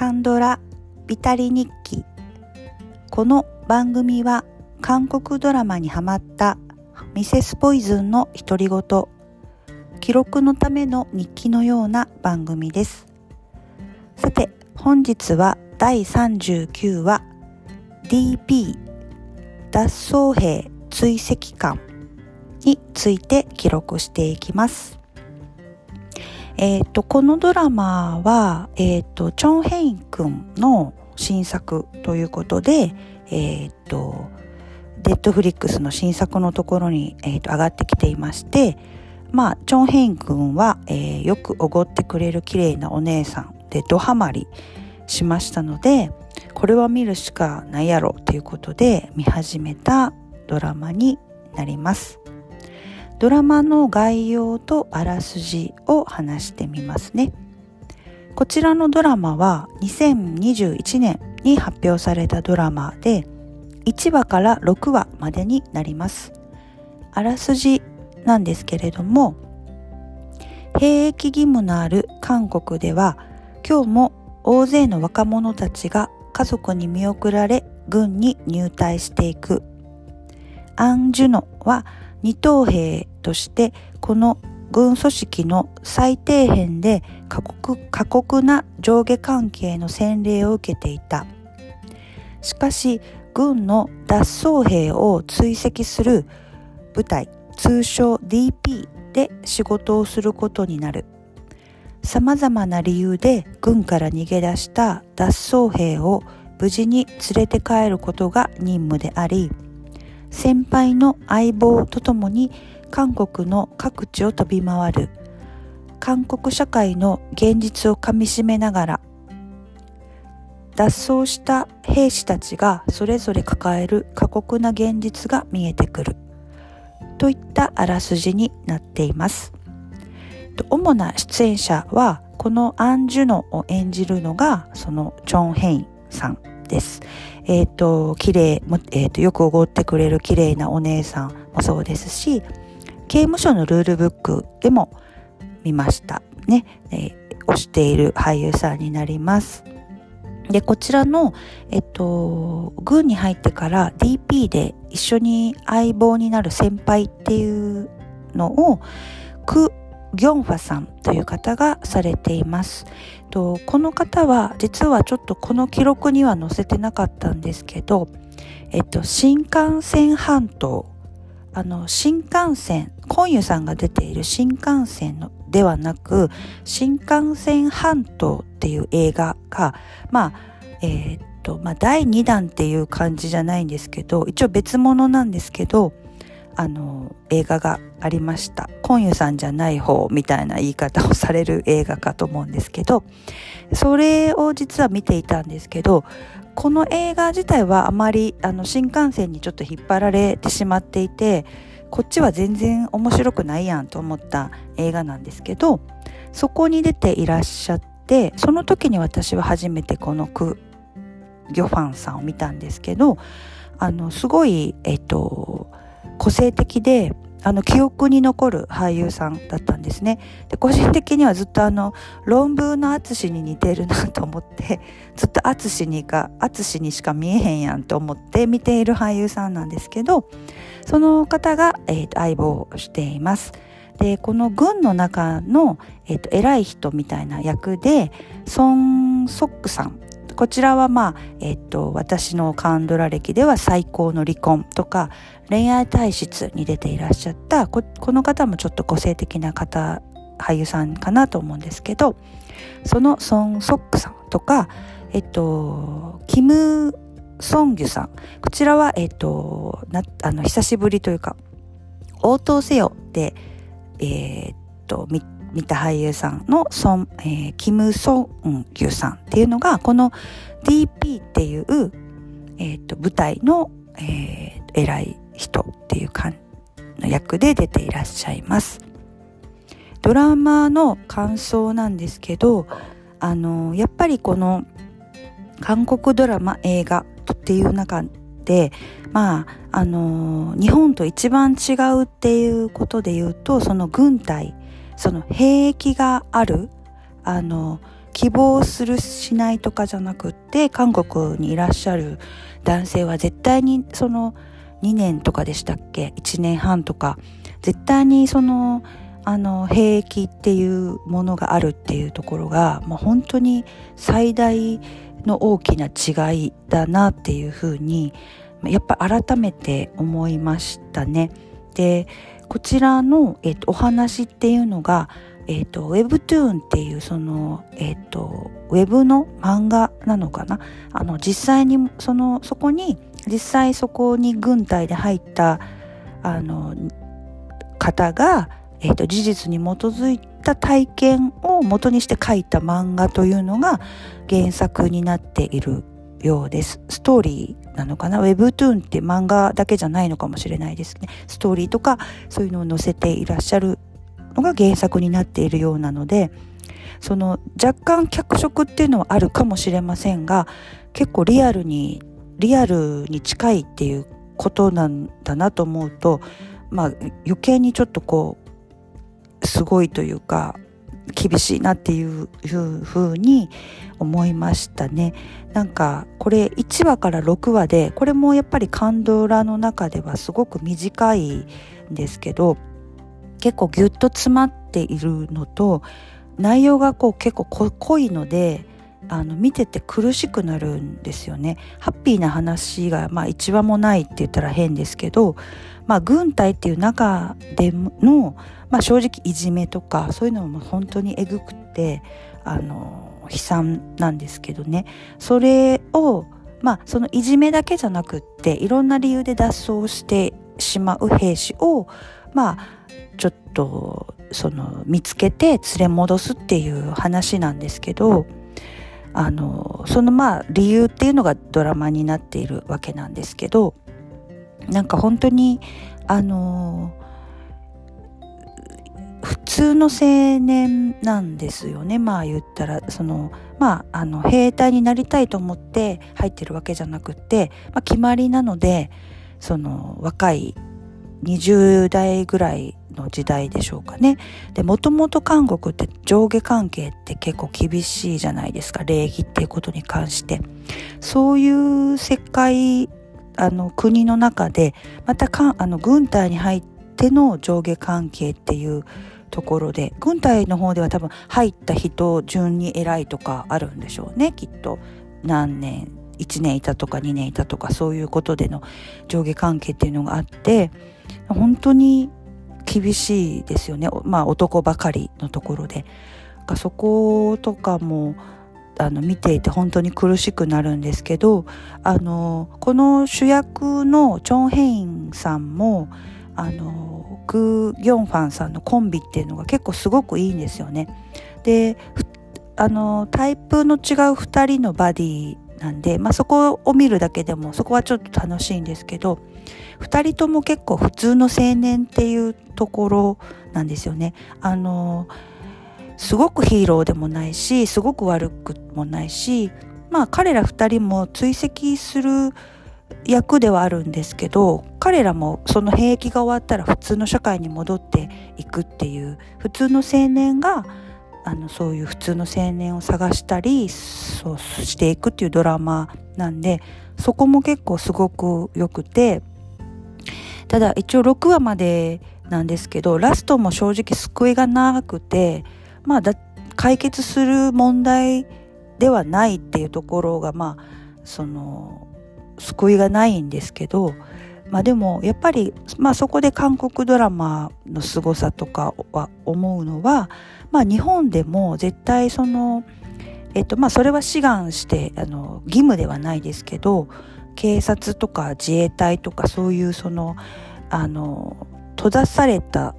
カンドラビタリ日記。この番組は韓国ドラマにハマったミセスポイズンの独り言。記録のための日記のような番組です。さて本日は第39話 DP 脱走兵追跡官について記録していきます。え、ー、と、このドラマは、え、ー、と、チョン・ヘイン君の新作ということで、え、ー、と、デッドフリックスの新作のところに、えー、と上がってきていまして、まあ、チョン・ヘイン君は、えー、よくおごってくれる綺麗なお姉さんでドハマりしましたので、これは見るしかないやろということで見始めたドラマになります。ドラマの概要とあらすじを話してみますね。こちらのドラマは2021年に発表されたドラマで1話から6話までになります。あらすじなんですけれども兵役義務のある韓国では今日も大勢の若者たちが家族に見送られ軍に入隊していく。アン・ジュノは二等兵としてこの軍組織の最底辺で過酷過酷な上下関係の洗礼を受けていた。しかし軍の脱走兵を追跡する部隊通称 DP で仕事をすることになる。様々な理由で軍から逃げ出した脱走兵を無事に連れて帰ることが任務であり、先輩の相棒とともに韓国の各地を飛び回る。韓国社会の現実をかみしめながら脱走した兵士たちがそれぞれ抱える過酷な現実が見えてくる。といったあらすじになっています。主な出演者はこのアン・ジュノを演じるのがそのチョン・ヘインさんです。えっ、ー、と、綺麗、えっ、ー、と、よくおごってくれる綺麗なお姉さんもそうですし、刑務所のルールブックでも見ましたね、えー、推している俳優さんになります。で、こちらの、えっと、軍に入ってから DP で一緒に相棒になる先輩っていうのを、ク・ギョンファさんという方がされています。とこの方は実はちょっとこの記録には載せてなかったんですけど、えっと、新幹線半島あの新幹線コンユさんが出ている新幹線のではなく新幹線半島っていう映画がまあえー、っとまあ第2弾っていう感じじゃないんですけど一応別物なんですけどあの映画がありました。コンユさんじゃない方みたいな言い方をされる映画かと思うんですけどそれを実は見ていたんですけどこの映画自体はあまりあの新幹線にちょっと引っ張られてしまっていてこっちは全然面白くないやんと思った映画なんですけどそこに出ていらっしゃってその時に私は初めてこのク・ギョファンさんを見たんですけどあのすごいえっと個性的であの記憶に残る俳優さんだったんですね。で個人的にはずっとあの論文の淳に似てるなと思って ずっと淳にが淳にしか見えへんやんと思って見ている俳優さんなんですけどその方が、えーと、相棒をしています。でこの軍の中の、えーと偉い人みたいな役でソン・ソックさんこちらはまあ、えっと、私のカンドラ歴では最高の離婚とか、恋愛体質に出ていらっしゃったこ、の方もちょっと個性的な方、俳優さんかなと思うんですけど、そのソン・ソックさんとか、えっと、キム・ソンギュさん。こちらは、えっと、あの、久しぶりというか、応答せよで、えー、っと、見た俳優さんのソン、えー、キム・ソンギュさんっていうのが、この DP っていう、えー、と舞台の、えー、偉い人っていう感の役で出ていらっしゃいます。ドラマの感想なんですけど、あの、やっぱりこの韓国ドラマ、映画っていう中で、まあ、あの、日本と一番違うっていうことで言うと、その軍隊その兵役があるあの希望するしないとかじゃなくって韓国にいらっしゃる男性は絶対にその2年とかでしたっけ？1年半とか絶対にそのあの兵役っていうものがあるっていうところが、まあ、本当に最大の大きな違いだなっていうふうにやっぱ改めて思いましたね。でこちらの、えっと、お話っていうのが、えっと、Webtoon っていうその、えっと、ウェブの漫画なのかな？あの実際にそのそこに実際そこに軍隊で入ったあの方が、えっと、事実に基づいた体験を元にして書いた漫画というのが原作になっているようです。ストーリーなのかな？Webtoon って漫画だけじゃないのかもしれないですね。ストーリーとかそういうのを載せていらっしゃるのが原作になっているようなのでその若干脚色っていうのはあるかもしれませんが結構リアルにリアルに近いっていうことなんだなと思うとまあ余計にちょっとこうすごいというか厳しいなっていうふうに思いましたね。なんかこれ1話から6話でこれもやっぱりカンドラの中ではすごく短いんですけど結構ギュッと詰まっているのと内容がこう結構濃いのであの見てて苦しくなるんですよね。ハッピーな話がまあ一話もないって言ったら変ですけど、まあ、軍隊っていう中での、まあ、正直いじめとかそういうのも本当にえぐくってあの悲惨なんですけどね。それをまあそのいじめだけじゃなくっていろんな理由で脱走してしまう兵士をまあちょっとその見つけて連れ戻すっていう話なんですけどあのそのまあ理由っていうのがドラマになっているわけなんですけどなんか本当にあの通の青年なんですよねまあ言ったらそのまああの兵隊になりたいと思って入ってるわけじゃなくて、まあ、決まりなのでその若い20代ぐらいの時代でしょうかね。で、もともと韓国って上下関係って結構厳しいじゃないですか。礼儀っていうことに関して。そういう世界、あの、国の中で、またかあの軍隊に入っての上下関係っていうところで、軍隊の方では多分入った人順に偉いとかあるんでしょうね、きっと。何年、1年いたとか2年いたとかそういうことでの上下関係っていうのがあって、本当に厳しいですよねまあ男ばかりのところでそことかもあの見ていて本当に苦しくなるんですけどあのこの主役のチョン・ヘインさんもあのグ・ギョンファンさんのコンビっていうのが結構すごくいいんですよね。であのタイプの違う2人のバディなんで、まあ、そこを見るだけでもそこはちょっと楽しいんですけど2人とも結構普通の青年っていうところなんですよね。あのすごくヒーローでもないしすごく悪くもないしまあ彼ら2人も追跡する役ではあるんですけど彼らもその兵役が終わったら普通の社会に戻っていくっていう普通の青年があのそういう普通の青年を探したりそうしていくっていうドラマなんでそこも結構すごく良くてただ一応6話までなんですけどラストも正直救いがなくてまあ解決する問題ではないっていうところがまあその救いがないんですけどまあでもやっぱり、まあ、そこで韓国ドラマの凄さとかは思うのは、まあ、日本でも絶対その、えっとまあ、それは志願してあの義務ではないですけど警察とか自衛隊とかそういうそのあの閉ざされた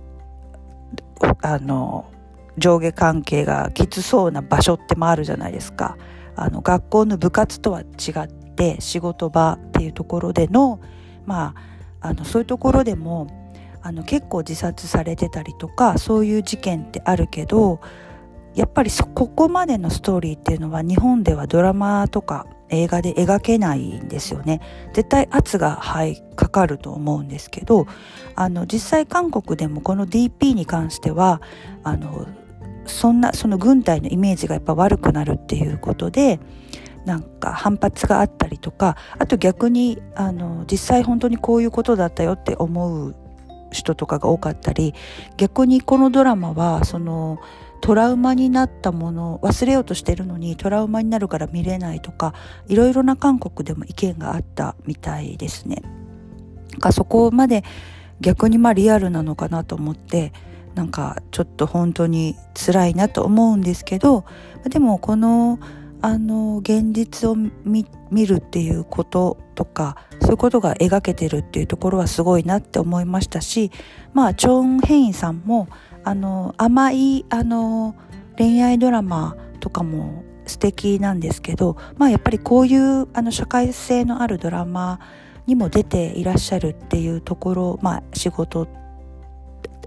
あの上下関係がきつそうな場所ってもあるじゃないですか。あの学校の部活とは違って仕事場っていうところでのまああのそういうところでもあの結構自殺されてたりとかそういう事件ってあるけどやっぱりここまでのストーリーっていうのは日本ではドラマとか映画で描けないんですよね。絶対圧が、はい、かかると思うんですけどあの実際韓国でもこの DP に関してはあのそんなその軍隊のイメージがやっぱ悪くなるっていうことでなんか反発があったりとかあと逆にあの実際本当にこういうことだったよって思う人とかが多かったり逆にこのドラマはそのトラウマになったもの忘れようとしてるのにトラウマになるから見れないとかいろいろな韓国でも意見があったみたいですね。かそこまで逆にまあリアルなのかなと思ってなんかちょっと本当に辛いなと思うんですけどでもこのあの現実を見るっていうこととかそういうことが描けてるっていうところはすごいなって思いましたしまあチョン・ヘインさんもあの甘いあの恋愛ドラマとかも素敵なんですけどまあやっぱりこういうあの社会性のあるドラマにも出ていらっしゃるっていうところまあ仕事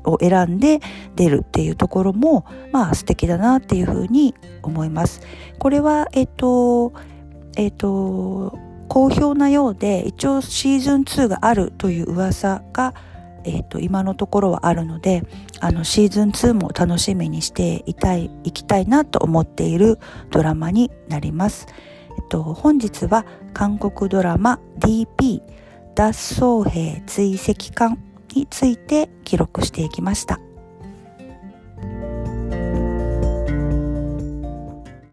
を選んで出るっていうところもまあ素敵だなっていうふうに思います。これはえっとえっと好評なようで一応シーズン2があるという噂がえっと今のところはあるのであのシーズン2も楽しみにしていたいいきたいなと思っているドラマになります。えっと、本日は韓国ドラマ DP 脱走兵追跡艦について記録していきました。